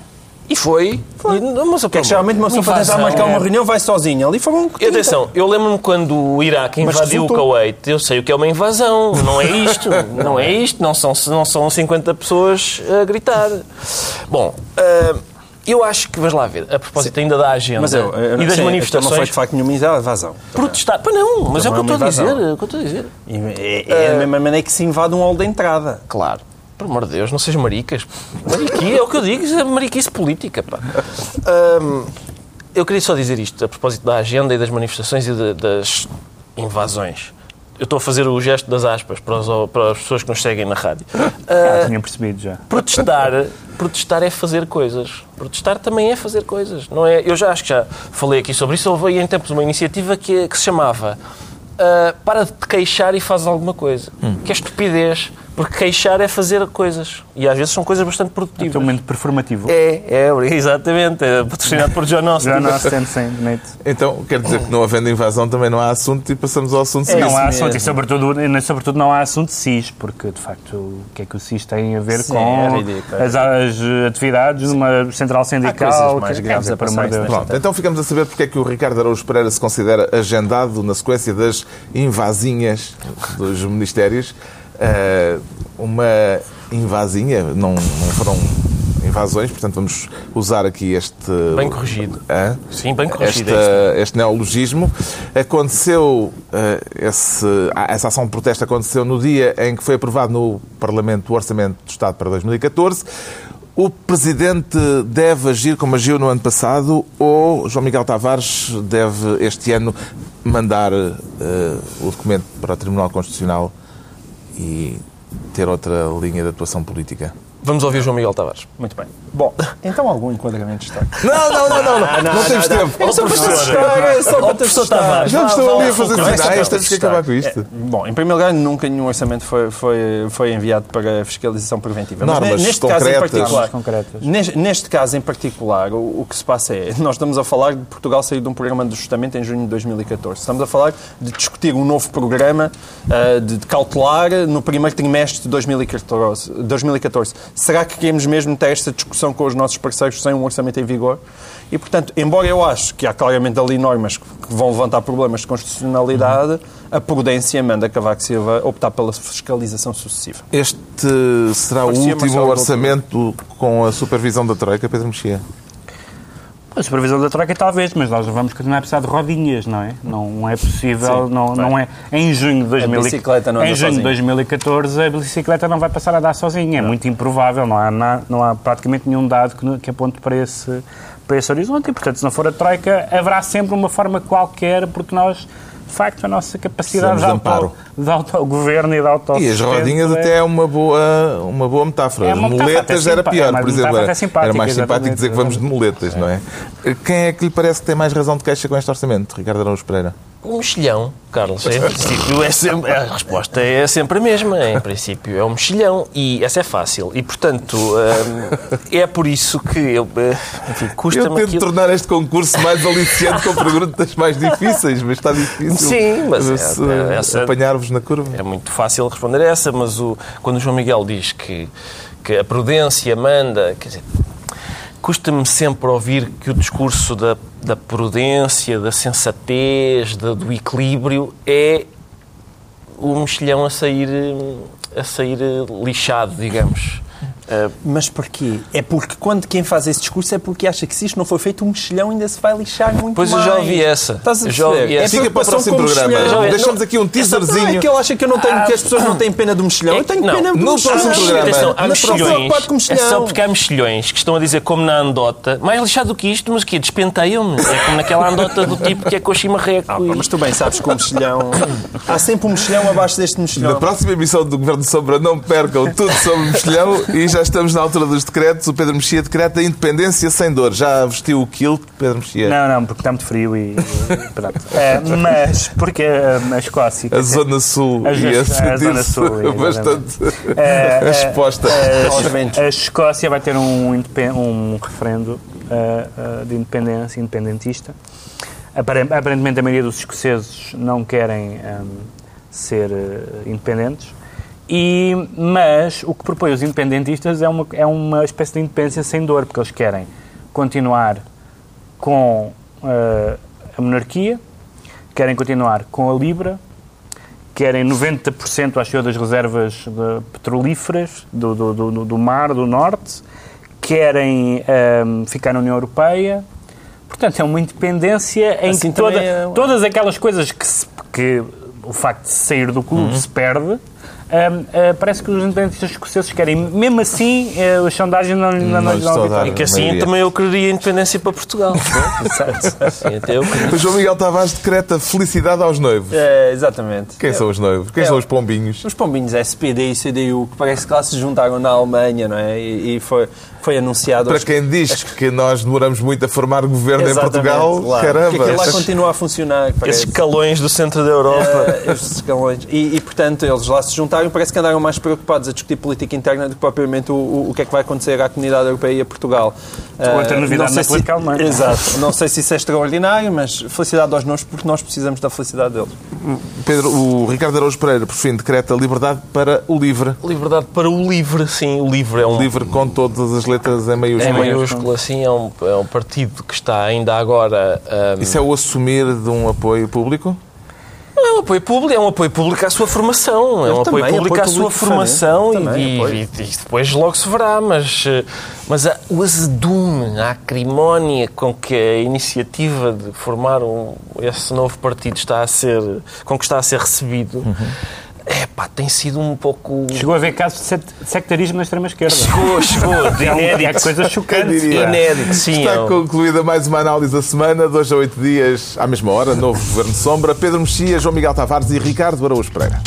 E foi. E, não, mas,
Que é que geralmente uma pessoa tentar marcar uma reunião vai sozinha. Ali foram
E atenção, eu lembro-me quando o Iraque invadiu o. Kuwait, eu sei o que é uma invasão, não é isto, não é isto, não são, não são 50 pessoas a gritar. Bom, ah, eu acho que, vamos lá ver, a propósito ainda da agenda
Mas eu, eu
e das
sim, Não foi
manifestações,
de facto nenhuma invasão.
protestar, pá não, mas é o que
é
estou
uma
a dizer,
invasão.
é o que eu estou a dizer.
E É, é a mesma maneira que se invade um hall de entrada.
Claro. Por amor de Deus, não sejas maricas. Mariqui é o que eu digo, é mariquice política. Pá. Hum, eu queria só dizer isto, a propósito da agenda e das manifestações e de- das invasões. Eu estou a fazer o gesto das aspas para, os- para as pessoas que nos seguem na rádio.
Ah, tinha percebido já.
Protestar, protestar é fazer coisas. Protestar também é fazer coisas. Não é? Eu já acho que já falei aqui sobre isso. Houve aí em tempos uma iniciativa que, que se chamava ah, Para de te queixar e faz alguma coisa. Que é estupidez. Porque queixar é fazer coisas. E às vezes são coisas bastante produtivas.
Totalmente performativo.
É, é, exatamente. É patrocinado por John Austin.
Há stand sem bonito.
Então, quer dizer que não havendo invasão também não há assunto e passamos ao assunto
É
seguinte.
não há assunto, e sobretudo, e sobretudo não há assunto SIS, porque de facto o que é que o SIS tem a ver
Sim,
com
é
as, as atividades de uma central sindical?
coisas mais
que-
graves
dizer,
a passar
de.
Pronto, então ficamos a saber porque é que o Ricardo Araújo Pereira se considera agendado na sequência das invasinhas dos ministérios. Eh, uma invasinha, não, não foram invasões, portanto vamos usar aqui este...
Bem corrigido. Sim, bem corrigido. É isto.
este neologismo. Aconteceu, eh, esse, ah, essa ação de protesto aconteceu no dia em que foi aprovado no Parlamento o Orçamento do Estado para 2014. O Presidente deve agir como agiu no ano passado ou João Miguel Tavares deve este ano mandar eh, o documento para o Tribunal Constitucional e ter outra linha de atuação política?
Vamos ouvir João Miguel Tavares.
Muito bem. Bom, então algum enquadramento está.
Não, não, não, não, não, não, temos tempo.
É só para testar, é só para testar.
Tavares.
Já estou
vá
ali a fazer sinais,
Esta
temos que acabar com isto.
É, bom, em primeiro lugar, nunca nenhum orçamento foi, foi, foi enviado para fiscalização preventiva. Mas
Normas
neste caso em particular. Neste, neste caso em particular, o, o que se passa é, nós estamos a falar de Portugal sair de um programa de ajustamento em junho de 2014. Estamos a falar de discutir um novo programa ah, de, de cautelar no primeiro trimestre de 2014. 2014. Será que queremos mesmo ter esta discussão com os nossos parceiros sem um orçamento em vigor? E, portanto, embora eu acho que há claramente ali normas que vão levantar problemas de constitucionalidade, a prudência manda Cavaco Silva optar pela fiscalização sucessiva.
Este será o
Parecia
último
Marcelo
orçamento com a supervisão da Troika, Pedro Mexia?
A supervisão da Troika talvez, mas nós vamos continuar a precisar de rodinhas, não é? Não é possível,
Sim,
não, não é... Em junho de 2000
bicicleta não
em junho de
sozinha.
2014 a bicicleta não vai passar a dar sozinha, é muito improvável, não há, não há praticamente nenhum dado que, que aponte para esse, para esse horizonte. E, portanto, se não for a Troika, haverá sempre uma forma qualquer, porque nós, de facto, a nossa capacidade de, auto, de autogoverno e de auto
E as rodinhas até é uma boa, uma boa metáfora.
É
As
uma metáfora
muletas era
simpa-
pior,
é
por exemplo. Era, era mais simpático dizer que vamos de muletas, não é? Quem é que lhe parece que tem mais razão de queixa com este orçamento? Ricardo Araújo Pereira.
Um mexilhão, Carlos. Em princípio, é sempre- a resposta é sempre a mesma. Em princípio, é um mexilhão. E essa é fácil. E, portanto, hum, é por isso que eu. eh, Enfim,
Eu
custa-me
tento
aquilo.
tornar este concurso mais aliciante com perguntas mais difíceis, mas está difícil
Sim, mas é- é-
apanhar-vos na curva.
É muito fácil responder essa, mas o, quando o João Miguel diz que, que a prudência manda, quer dizer, custa-me sempre ouvir que o discurso da, da prudência, da sensatez, da- do equilíbrio é o mexilhão a sair, a sair lixado, digamos. Eh,
Mas porquê? É porque quando quem faz esse discurso é porque acha que se isto não for feito, um mexilhão ainda se vai lixar muito
Pois eu
mais.
já ouvi essa.
Estás a
Eu já ouvi essa.
É
Fica para o próximo
com o
programa.
Já-
Deixamos
não-
aqui um
Não,
teaserzinho.
é que ele acha que eu não tenho, que as pessoas não têm pena do mexilhão.
É
eu tenho
não,
pena do
no
mexilhão.
próximo programa.
Atenção, há
Na
mexilhões.
com o
É só porque há mexilhões que estão a dizer, como na andota, mais lixado do que isto, mas o quê? Despenteiam-me. É como naquela andota do tipo que é e marreco.
Ah,
e-
mas tu bem sabes que o mexilhão... Há sempre um mexilhão abaixo deste
Na
mexilhão.
próxima emissão do Governo de Sombra, não percam tudo sobre o mexilhão e já estamos na altura dos decretos. O Pedro Mexia decreta a independência sem dor. Já vestiu o kilt, Pedro Mexia?
Não, não, porque está muito frio e, e pronto. É, mas porque a, a Escócia...
A Zona Sul
A
ia
Zona- a Zona Sul,
bastante
É,
exposta.
Aos ventos.
A Escócia vai ter um, um referendo ah, ah, de independência, independentista. Apare- Aparentemente, a maioria dos escoceses não querem ahm, ser ah, independentes. E, mas o que propõe os independentistas é uma, é uma espécie de independência sem dor, porque eles querem continuar com ah, a monarquia, querem continuar com a Libra, querem 90% acho eu das reservas petrolíferas do, do, do, do mar do norte, querem ahm, ficar na União Europeia. Portanto, é uma independência em
Assim
que toda-
é-
todas aquelas coisas que, se- que o facto de sair do clube
Uhum.
se perde, ah, parece que os independentistas escoceses querem. Mesmo assim, eh, as sondagens não, não,
Não lhes estão a dar.
E que assim
maioria.
também eu quereria independência para Portugal. Sim, até eu queria.
O João Miguel Tavares decreta felicidade aos noivos.
É, exatamente.
Quem são os noivos? Quem
É.
são os pombinhos?
Os pombinhos SPD e CDU, que parece que lá se juntaram na Alemanha, não é? E, e foi, foi anunciado...
Para quem diz que nós demoramos muito a formar governo em Portugal,
claro.
caramba.
Que aquilo lá continua a funcionar.
Esses
parece.
calões do centro da Europa.
Eh, estes escalões. E, e, portanto, eles lá se juntaram parece que andaram mais preocupados a discutir política interna do que propriamente o, o, o que é que vai acontecer à comunidade europeia e a Portugal.
outra
Eh,
novidade
não sei
na
se-
política alemã.
Exato. Não sei se isso é extraordinário, mas felicidade aos nossos, porque nós precisamos da felicidade deles.
Pedro, o Ricardo Araújo Pereira, por fim, decreta liberdade para o livre.
Liberdade para o livre, sim. O livre é um,
Livre com todas as letras em
Em
maiúsculo.
maiúsculo, assim, é um, é um partido que está ainda agora. hum,
Isso é o assumir de um apoio público?
Não é um apoio público, é um apoio público à sua formação. É um apoio
também,
público
apoio
à sua formação e,
apoio.
e depois logo se verá. Mas, eh, mas a- o azedume, a acrimónia com que a iniciativa de formar um- esse novo partido está a ser, com que está a ser recebido, é pá, tem sido um pouco.
Chegou a haver casos de sectarismo na extrema-esquerda.
Chegou, chegou, de
É, é
inédito.
coisa
Quem
chocante.
Inédito, sim.
Está
é um-
concluída mais uma análise da semana, dois a oito dias, à mesma hora, novo Governo Sombra. Pedro Mexia, João Miguel Tavares e Ricardo Araújo Pereira.